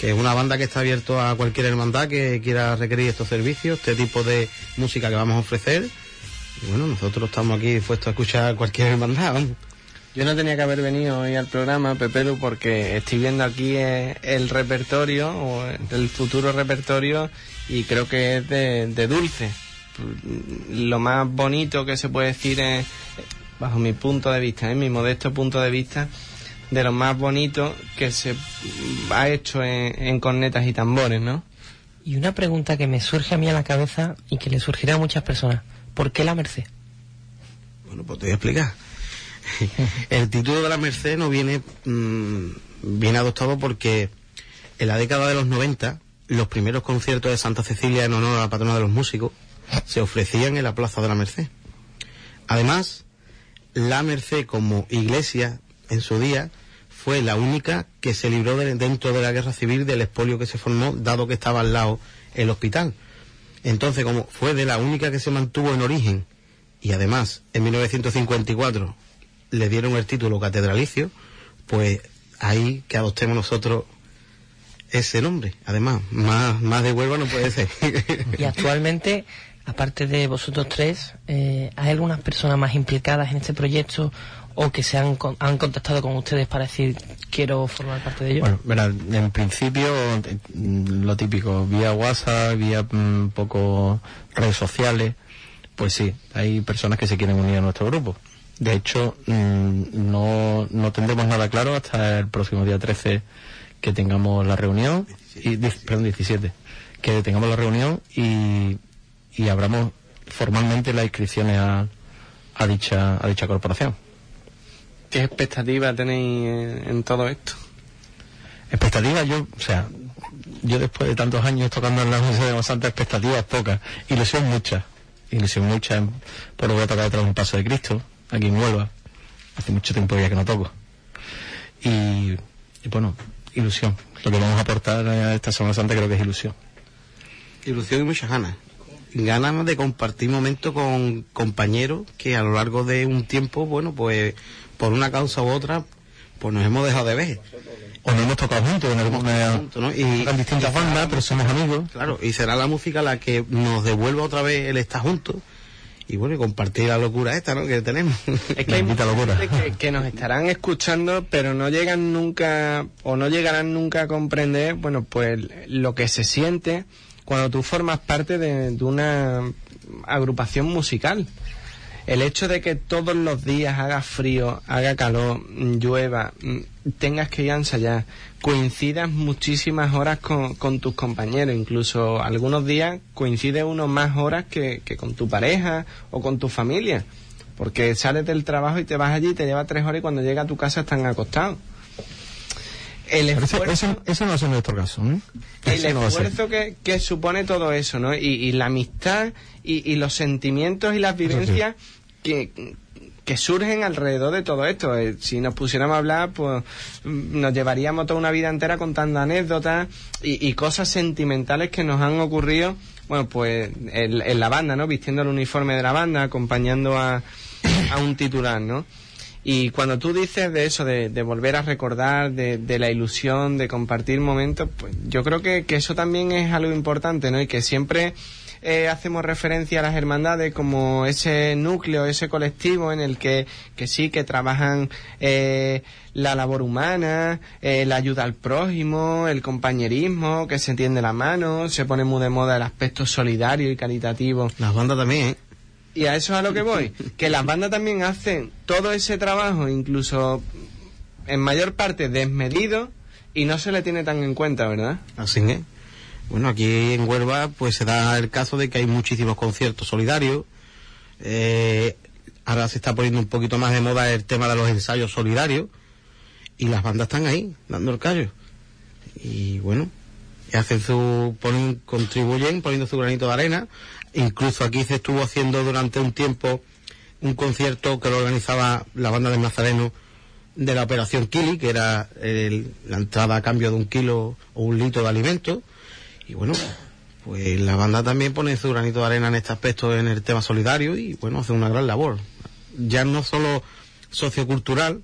Que es una banda que está abierto a cualquier hermandad que quiera requerir estos servicios, este tipo de música que vamos a ofrecer bueno, nosotros estamos aquí dispuestos a escuchar cualquier hermandad.
Yo no tenía que haber venido hoy al programa, Pepelu, porque estoy viendo aquí eh, el repertorio, o el futuro repertorio, y creo que es de, de dulce. Lo más bonito que se puede decir es, bajo mi punto de vista, en mi modesto punto de vista, de lo más bonito que se ha hecho en, en cornetas y tambores, ¿no?
Y una pregunta que me surge a mí a la cabeza y que le surgirá a muchas personas. ¿Por qué la Merced?
Bueno, pues te voy a explicar. El título de la Merced no viene, mm, viene adoptado porque en la década de los 90 los primeros conciertos de Santa Cecilia en honor a la patrona de los músicos se ofrecían en la Plaza de la Merced. Además, la Merced como iglesia en su día fue la única que se libró de- dentro de la guerra civil del expolio que se formó, dado que estaba al lado el hospital. Entonces, como fue de la única que se mantuvo en origen, y además en 1954 le dieron el título catedralicio, pues ahí que adoptemos nosotros ese nombre. Además, más, más de Huelva no puede ser.
Y actualmente, aparte de vosotros tres, eh, ¿hay algunas personas más implicadas en este proyecto o que se han, con- han contactado con ustedes para decir quiero formar parte de ello?
Bueno, verá, en principio mm, lo típico, vía WhatsApp, vía mm, un poco redes sociales, pues sí, hay personas que se quieren unir a nuestro grupo. De hecho, mm, no, no tendremos nada claro hasta el próximo día 13 que tengamos la reunión, y, diez- perdón, 17, que tengamos la reunión y, y abramos formalmente las inscripciones a, a dicha, a dicha corporación.
¿Qué expectativa tenéis en, todo esto?
Expectativas, yo, o sea, yo después de tantos años tocando en la música de Santa, expectativas pocas, ilusión mucha, ilusión mucha por volver a tocar otra vez un paso de Cristo, aquí en Huelva, hace mucho tiempo ya que no toco. Y, y bueno, ilusión, lo que vamos a aportar a esta Semana Santa creo que es ilusión.
Ilusión y muchas ganas. Ganas de compartir momentos con compañeros que a lo largo de un tiempo, bueno, pues por una causa u otra, pues nos hemos dejado de ver.
O no hemos tocado juntos en alguna,
¿no? Y-
en distintas bandas, pero somos amigos.
Claro, y será la música la que nos devuelva otra vez el estar juntos. Y bueno, y compartir la locura esta, ¿no? Que tenemos.
Es que hay mucha
locura.
que, que nos estarán escuchando, pero no llegan nunca, o no llegarán nunca a comprender, bueno, pues lo que se siente cuando tú formas parte de, de una agrupación musical. El hecho de que todos los días haga frío, haga calor, llueva, mm, tengas que ir a ensayar, coincidas muchísimas horas con, con tus compañeros, incluso algunos días coincide uno más horas que, que con tu pareja o con tu familia, porque sales del trabajo y te vas allí, te lleva tres horas y cuando llega a tu casa están acostados. El esfuerzo,
ese- ese no es nuestro caso, ¿eh?
el
no
esfuerzo que, que supone todo eso, ¿no? Y, y la amistad y, y los sentimientos y las vivencias que, que surgen alrededor de todo esto. Eh, si nos pusiéramos a hablar, pues mm, nos llevaríamos toda una vida entera contando anécdotas y, cosas sentimentales que nos han ocurrido, bueno, pues en, en la banda, ¿no? Vistiendo el uniforme de la banda, acompañando a, a un titular, ¿no? Y cuando tú dices de eso, de, de volver a recordar, de, de la ilusión, de compartir momentos, pues yo creo que, que eso también es algo importante, ¿no? Y que siempre eh, hacemos referencia a las hermandades como ese núcleo, ese colectivo en el que, que sí, que trabajan eh, la labor humana, eh, la ayuda al prójimo, el compañerismo, que se tiende la mano, se pone muy de moda el aspecto solidario y caritativo.
Las bandas también, ¿eh?
Y a eso es a lo que voy, que las bandas también hacen todo ese trabajo, incluso en mayor parte desmedido, y no se le tiene tan en cuenta, ¿verdad?
Así es. Bueno, aquí en Huelva pues se da el caso de que hay muchísimos conciertos solidarios. Eh, ahora se está poniendo un poquito más de moda el tema de los ensayos solidarios. Y las bandas están ahí, dando el callo. Y bueno, hacen su, ponen, contribuyen poniendo su granito de arena. Incluso aquí se estuvo haciendo durante un tiempo un concierto que lo organizaba la banda de Nazareno de la operación Kili, que era el- la entrada a cambio de un kilo o un litro de alimento. Y bueno, pues la banda también pone su granito de arena en este aspecto en el tema solidario y bueno, hace una gran labor. Ya no solo sociocultural,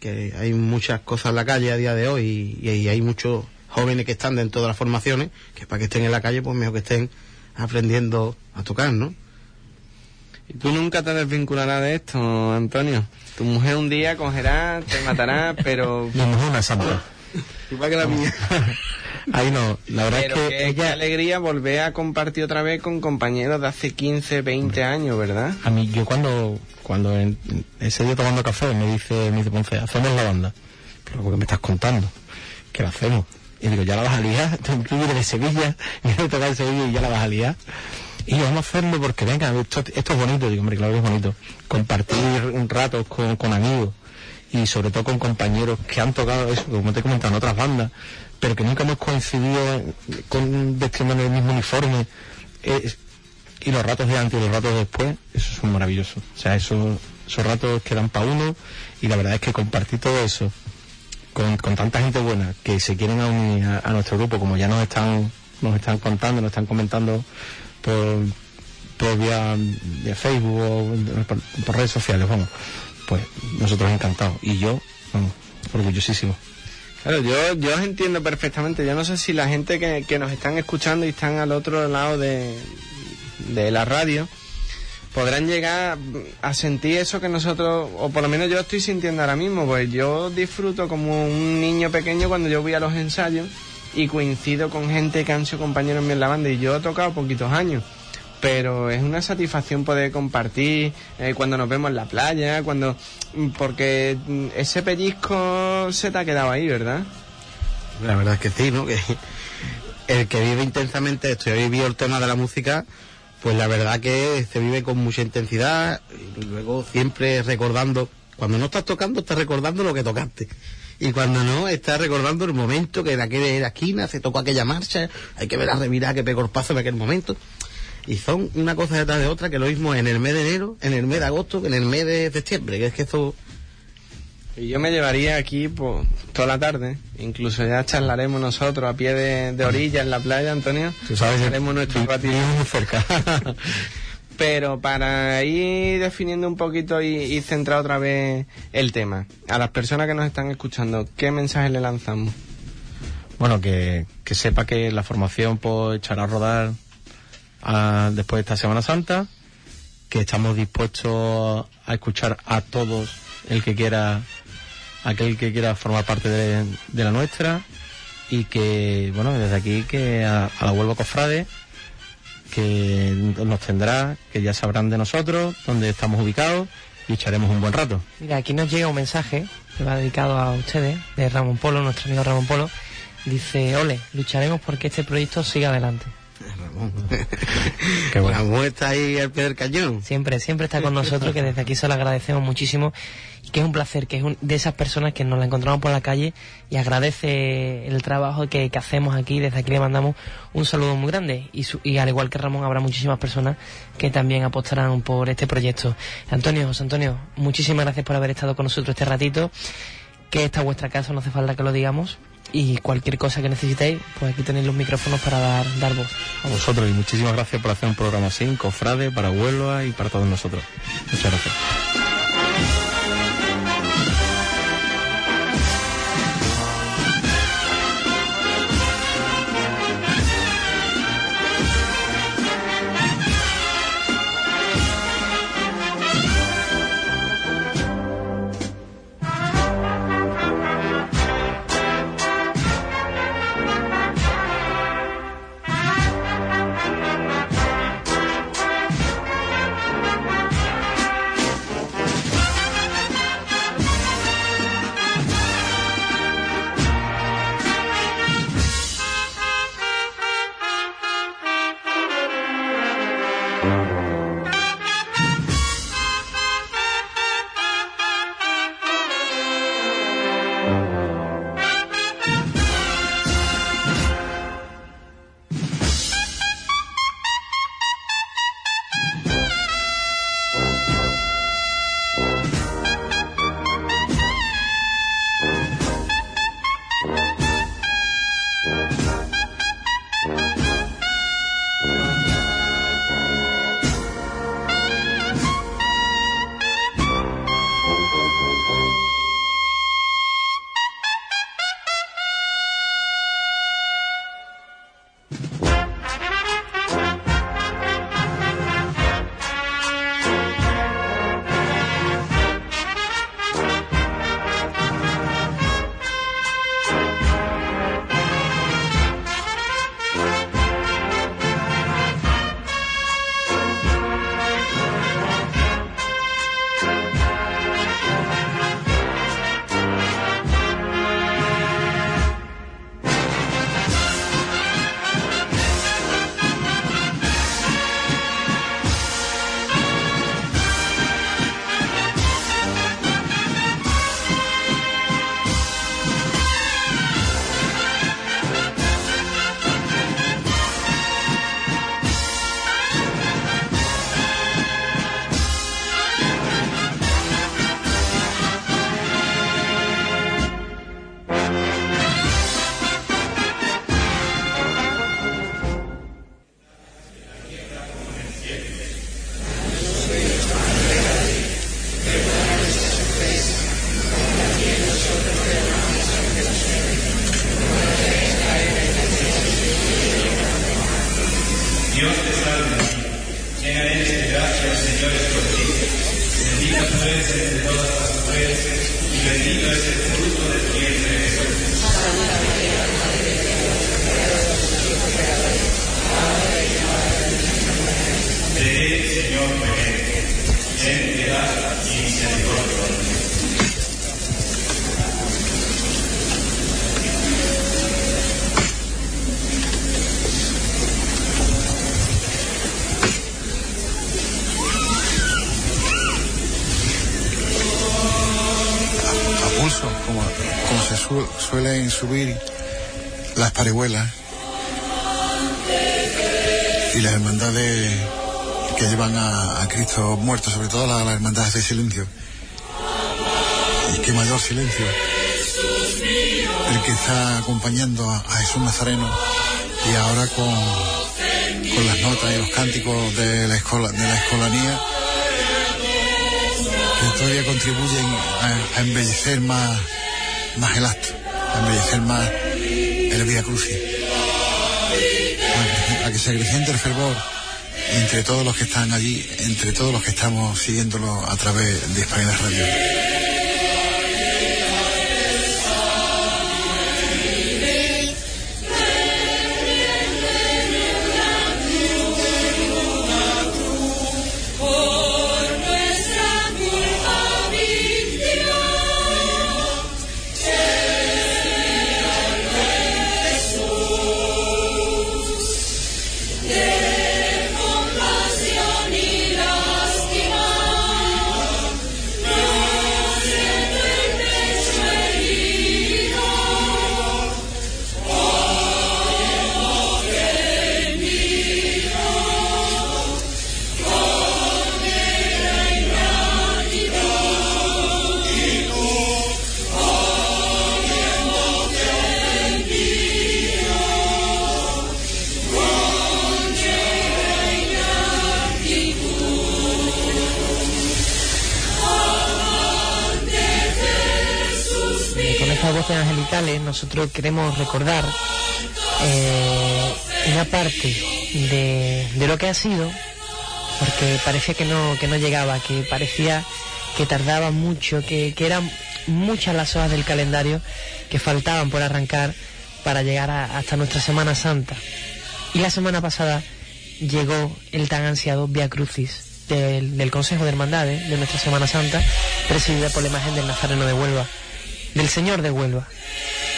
que hay muchas cosas en la calle a día de hoy y, y hay muchos jóvenes que están dentro de las formaciones, que para que estén en la calle, pues mejor que estén aprendiendo a tocar, ¿no?
¿Y tú nunca te desvincularás de esto, Antonio? Tu mujer un día cogerá, te matará, pero...
Mi mujer una santa.
Igual que la mía.
Ahí no, la verdad
Pero
es que
qué, qué
ella,
alegría volver a compartir otra vez con compañeros de hace 15, 20 años, ¿verdad?
a mí, yo cuando, cuando en- ese día tomando café me dice, me dice Ponce, hacemos la banda. Pero ¿qué me estás contando? ¿Qué la hacemos? Y digo, ya la vas a liar, tú tú de Sevilla, de tocar en Sevilla y ya la vas a liar. Y yo, vamos a hacerlo porque venga, esto, esto es bonito, digo, hombre, claro que es bonito. Compartir un rato con, con amigos y sobre todo con compañeros que han tocado eso, como te he comentado, en otras bandas, pero que nunca hemos coincidido con vestiendo en el mismo uniforme. Es- y los ratos de antes y los ratos después, eso es maravilloso. O sea, eso, esos ratos quedan para uno y la verdad es que compartir todo eso con, con tanta gente buena que se quieren unir a, a nuestro grupo, como ya nos están, nos están contando, nos están comentando por, por vía, vía Facebook o por, por redes sociales, vamos, pues nosotros encantados. Y yo, vamos, orgullosísimo.
Claro, yo, yo os entiendo perfectamente. Yo no sé si la gente que, que nos están escuchando y están al otro lado de, de la radio podrán llegar a sentir eso que nosotros, o por lo menos yo estoy sintiendo ahora mismo, pues yo disfruto como un niño pequeño cuando yo voy a los ensayos y coincido con gente que han sido compañeros míos en la banda y yo he tocado poquitos años. Pero es una satisfacción poder compartir eh, cuando nos vemos en la playa, cuando porque mm, ese pellizco se te ha quedado ahí, ¿verdad?
La verdad es que sí, ¿no? Que el que vive intensamente esto y ha vivido el tema de la música, pues la verdad que se vive con mucha intensidad y luego siempre recordando, cuando no estás tocando estás recordando lo que tocaste. Y cuando no, estás recordando el momento que en aquella esquina se tocó aquella marcha, hay que ver la revirada que pegó el paso en aquel momento. Y son una cosa detrás de otra que lo mismo en el mes de enero, en el mes de agosto, que en el mes de septiembre, que es que eso
Y yo me llevaría aquí pues, toda la tarde, incluso ya charlaremos nosotros a pie de, de orilla en la playa, Antonio.
Tú sabes,
haremos nuestro
vi-
ratito.
vivimos muy cerca.
Pero para ir definiendo un poquito y, y centrar otra vez el tema, a las personas que nos están escuchando, ¿qué mensaje le lanzamos?
Bueno, que, que sepa que la formación pues echará a rodar ah, después de esta Semana Santa, que estamos dispuestos a escuchar a todos el que quiera, aquel que quiera formar parte de, de la nuestra y que, bueno, desde aquí que a, a la Huelva Cofrade que nos tendrá, que ya sabrán de nosotros, dónde estamos ubicados y echaremos un buen rato.
Mira, aquí nos llega un mensaje que va dedicado a ustedes, de Ramón Polo, nuestro amigo Ramón Polo. Dice, ole, lucharemos porque este proyecto siga adelante.
Ramón.
Qué bueno.
Ramón está ahí al pie del cañón.
Siempre, siempre está con nosotros, que desde aquí se lo agradecemos muchísimo y que es un placer, que es un- de esas personas que nos la encontramos por la calle y agradece el trabajo que, que hacemos aquí. Desde aquí le mandamos un saludo muy grande y, su- y al igual que Ramón habrá muchísimas personas que también apostarán por este proyecto. Antonio, José Antonio, muchísimas gracias por haber estado con nosotros este ratito, que esta es vuestra casa, no hace falta que lo digamos. Y cualquier cosa que necesitéis, pues aquí tenéis los micrófonos para dar, dar voz.
A vosotros y muchísimas gracias por hacer un programa así, Cofrade, para Huelva y para todos nosotros. Muchas gracias.
Su- suelen subir las parihuelas y las hermandades que llevan a, Cristo muerto, sobre todo las hermandades de silencio. Y qué mayor silencio el que está acompañando a, a Jesús Nazareno y ahora con, con las notas y los cánticos de la, escola, de la escolanía que todavía contribuyen a, a embellecer más, más el acto, embellecer más el Vía Crucis, a, que- se acreciente el fervor entre todos los que están allí, entre todos los que estamos siguiéndolo a través de Hispanidad Radio.
Angelicales nosotros queremos recordar eh, una parte de, de lo que ha sido, porque parecía que no, que no llegaba, que parecía que tardaba mucho, que, que eran muchas las horas del calendario que faltaban por arrancar para llegar a- hasta nuestra Semana Santa. Y la semana pasada llegó el tan ansiado Via Crucis del, del Consejo de Hermandades de nuestra Semana Santa, presidida por la imagen del Nazareno de Huelva, del Señor de Huelva.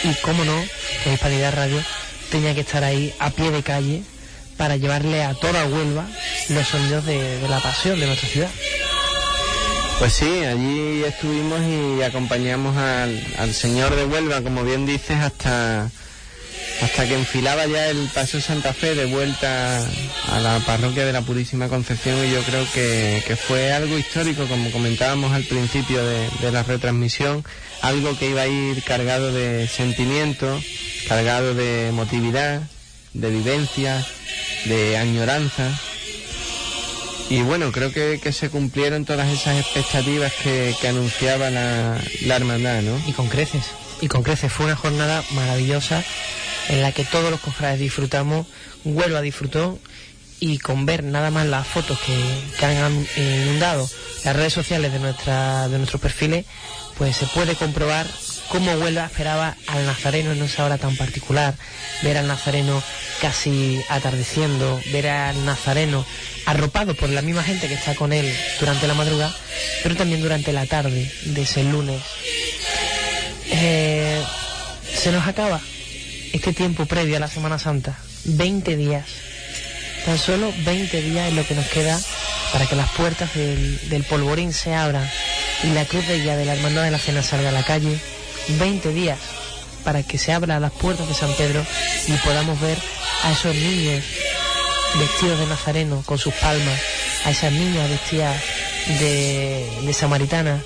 Y cómo no, que Hispanidad Radio tenía que estar ahí a pie de calle para llevarle a toda Huelva los sonidos de, de la pasión de nuestra ciudad.
Pues sí, allí estuvimos y acompañamos al, al señor de Huelva, como bien dices, hasta, hasta que enfilaba ya el Paso Santa Fe de vuelta a la parroquia de la Purísima Concepción y yo creo que, que fue algo histórico, como comentábamos al principio de, de la retransmisión, algo que iba a ir cargado de sentimiento, cargado de emotividad, de vivencia, de añoranza. Y bueno, creo que, que se cumplieron todas esas expectativas que, que anunciaba la, la hermandad, ¿no?
Y con creces, y con creces. Fue una jornada maravillosa en la que todos los cofrades disfrutamos, Huelva disfrutó y con ver nada más las fotos que, que han inundado las redes sociales de, nuestra, de nuestros perfiles, pues se puede comprobar cómo Huelva esperaba al Nazareno en esa hora tan particular, ver al Nazareno casi atardeciendo, ver al Nazareno arropado por la misma gente que está con él durante la madrugada, pero también durante la tarde de ese lunes. Eh, se nos acaba este tiempo previo a la Semana Santa, 20 días. Tan solo 20 días es lo que nos queda para que las puertas del, del polvorín se abran y la cruz de guía de la Hermandad de la Cena salga a la calle. 20 días para que se abran las puertas de San Pedro y podamos ver a esos niños vestidos de nazareno con sus palmas, a esas niñas vestidas de, de samaritana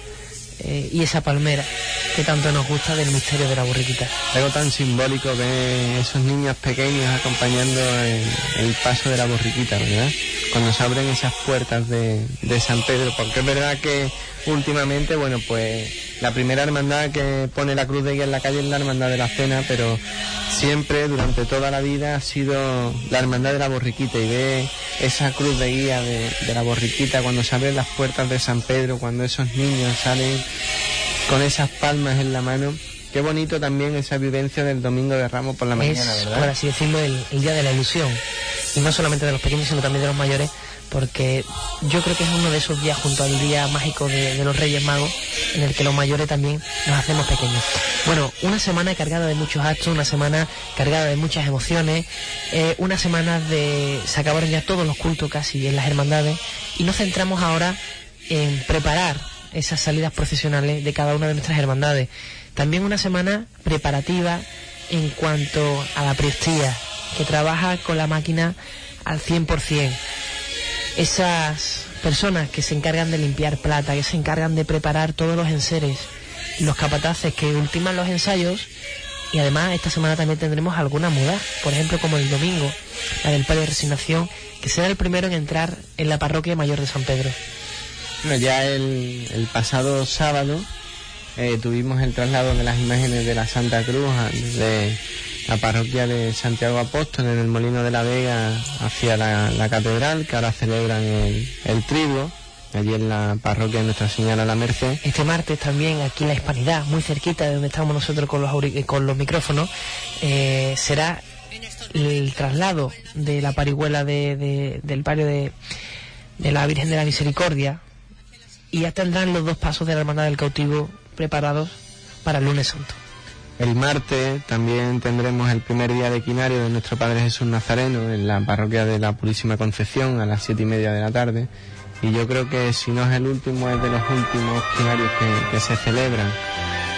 eh, y esa palmera que tanto nos gusta del misterio de la borriquita.
Algo tan simbólico ver esos niños pequeños acompañando el, paso de la borriquita, ¿verdad? cuando se abren esas puertas de, San Pedro, porque es verdad que últimamente, bueno, pues la primera hermandad que pone la cruz de guía en la calle es la hermandad de la cena, pero siempre, durante toda la vida, ha sido la hermandad de la borriquita y ve esa cruz de guía de la borriquita cuando se abren las puertas de San Pedro, cuando esos niños salen con esas palmas en la mano. Qué bonito también esa vivencia del domingo de Ramos por la mañana,
es,
¿verdad?
por así decirlo, el, el día de la ilusión. Y no solamente de los pequeños, sino también de los mayores, porque yo creo que es uno de esos días junto al día mágico de, de los Reyes Magos, en el que los mayores también nos hacemos pequeños. Bueno, una semana cargada de muchos actos, una semana cargada de muchas emociones, eh, una semana de... se acabaron ya todos los cultos casi en las hermandades, y nos centramos ahora en preparar esas salidas procesionales de cada una de nuestras hermandades. También una semana preparativa en cuanto a la priestía, que trabaja con la máquina al 100%. Esas personas que se encargan de limpiar plata, que se encargan de preparar todos los enseres, los capataces que ultiman los ensayos, y además esta semana también tendremos alguna muda, por ejemplo como el domingo, la del Padre de Resignación, que será el primero en entrar en la parroquia mayor de San Pedro.
Bueno, ya el, el pasado sábado eh, tuvimos el traslado de las imágenes de la Santa Cruz de la parroquia de Santiago Apóstol en el Molino de la Vega hacia la, catedral, que ahora celebran el, el triduo, allí en la parroquia de Nuestra Señora la Merced.
Este martes también aquí en la Hispanidad, muy cerquita de donde estamos nosotros con los, con los micrófonos, eh, será el traslado de la parihuela de- de- del barrio de, de la Virgen de la Misericordia y ya tendrán los dos pasos de la Hermandad del Cautivo preparados para el lunes santo.
El martes también tendremos el primer día de quinario de nuestro Padre Jesús Nazareno en la parroquia de la Purísima Concepción a las siete y media de la tarde. Y yo creo que si no es el último, es de los últimos quinarios que, que se celebran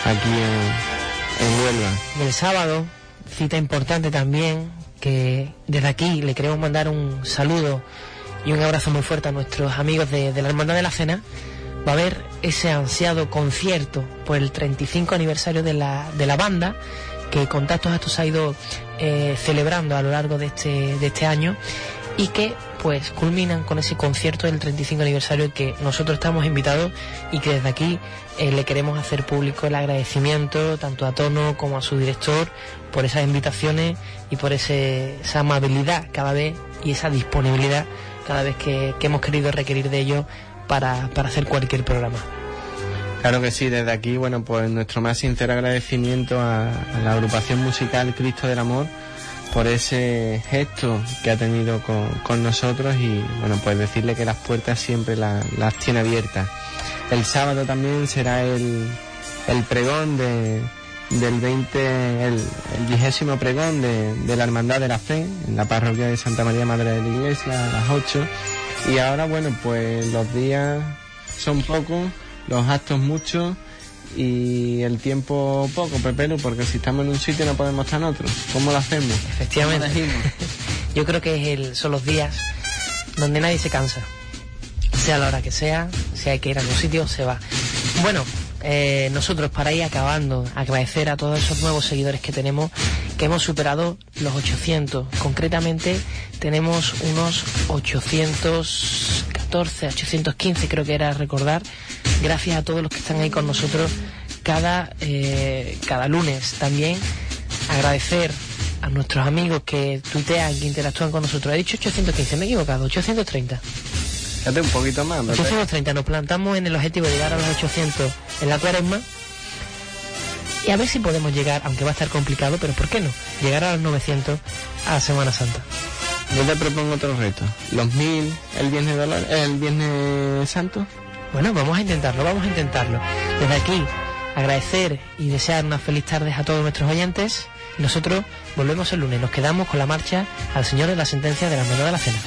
aquí en, en Huelva.
Y el sábado, cita importante también, que desde aquí le queremos mandar un saludo y un abrazo muy fuerte a nuestros amigos de, de la Hermandad de la Cena. Va a haber ese ansiado concierto por el 35 aniversario de la, de la banda, que Contactos Actos ha ido eh, celebrando a lo largo de este, de este año y que pues culminan con ese concierto del 35 aniversario que nosotros estamos invitados y que desde aquí eh, le queremos hacer público el agradecimiento tanto a Tono como a su director por esas invitaciones y por ese, esa amabilidad cada vez y esa disponibilidad cada vez que, que hemos querido requerir de ellos para, para hacer cualquier programa.
Claro que sí, desde aquí, bueno, pues nuestro más sincero agradecimiento a, la agrupación musical Cristo del Amor por ese gesto que ha tenido con, con nosotros y, bueno, pues decirle que las puertas siempre la- las tiene abiertas. El sábado también será el, el pregón de, del 20, el, el vigésimo pregón de, de la Hermandad de la Fe en la parroquia de Santa María Madre de la Iglesia a las 8. Y ahora, bueno, pues los días son pocos, los actos muchos y el tiempo poco, Pepelu, porque si estamos en un sitio no podemos estar en otro. ¿Cómo lo hacemos?
Efectivamente. Yo creo que es el- son los días donde nadie se cansa. Sea la hora que sea, si hay que ir a algún sitio, se va. Bueno, eh, nosotros para ir acabando, agradecer a todos esos nuevos seguidores que tenemos, que hemos superado los 800. Concretamente tenemos unos 814, 815 creo que era recordar. Gracias a todos los que están ahí con nosotros cada, eh, cada lunes. También agradecer a nuestros amigos que tuitean, que interactúan con nosotros. He dicho 815, me he equivocado, 830.
Fíjate un poquito más, Pepe.
830, nos plantamos en el objetivo de llegar a los 800 en la cuaresma y a ver si podemos llegar, aunque va a estar complicado, pero ¿por qué no? Llegar a los 900 a la Semana Santa.
Yo te propongo otro reto. Los mil el viernes, dolor, el viernes santo.
Bueno, vamos a intentarlo, vamos a intentarlo. Desde aquí, agradecer y desear unas feliz tardes a todos nuestros oyentes. Nosotros volvemos el lunes, nos quedamos con la marcha al Señor de la sentencia de la Hermandad de la Cena.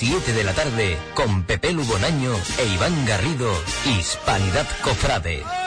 7 de la tarde, con Pepe Lugonaño e Iván Garrido, Hispanidad Cofrade.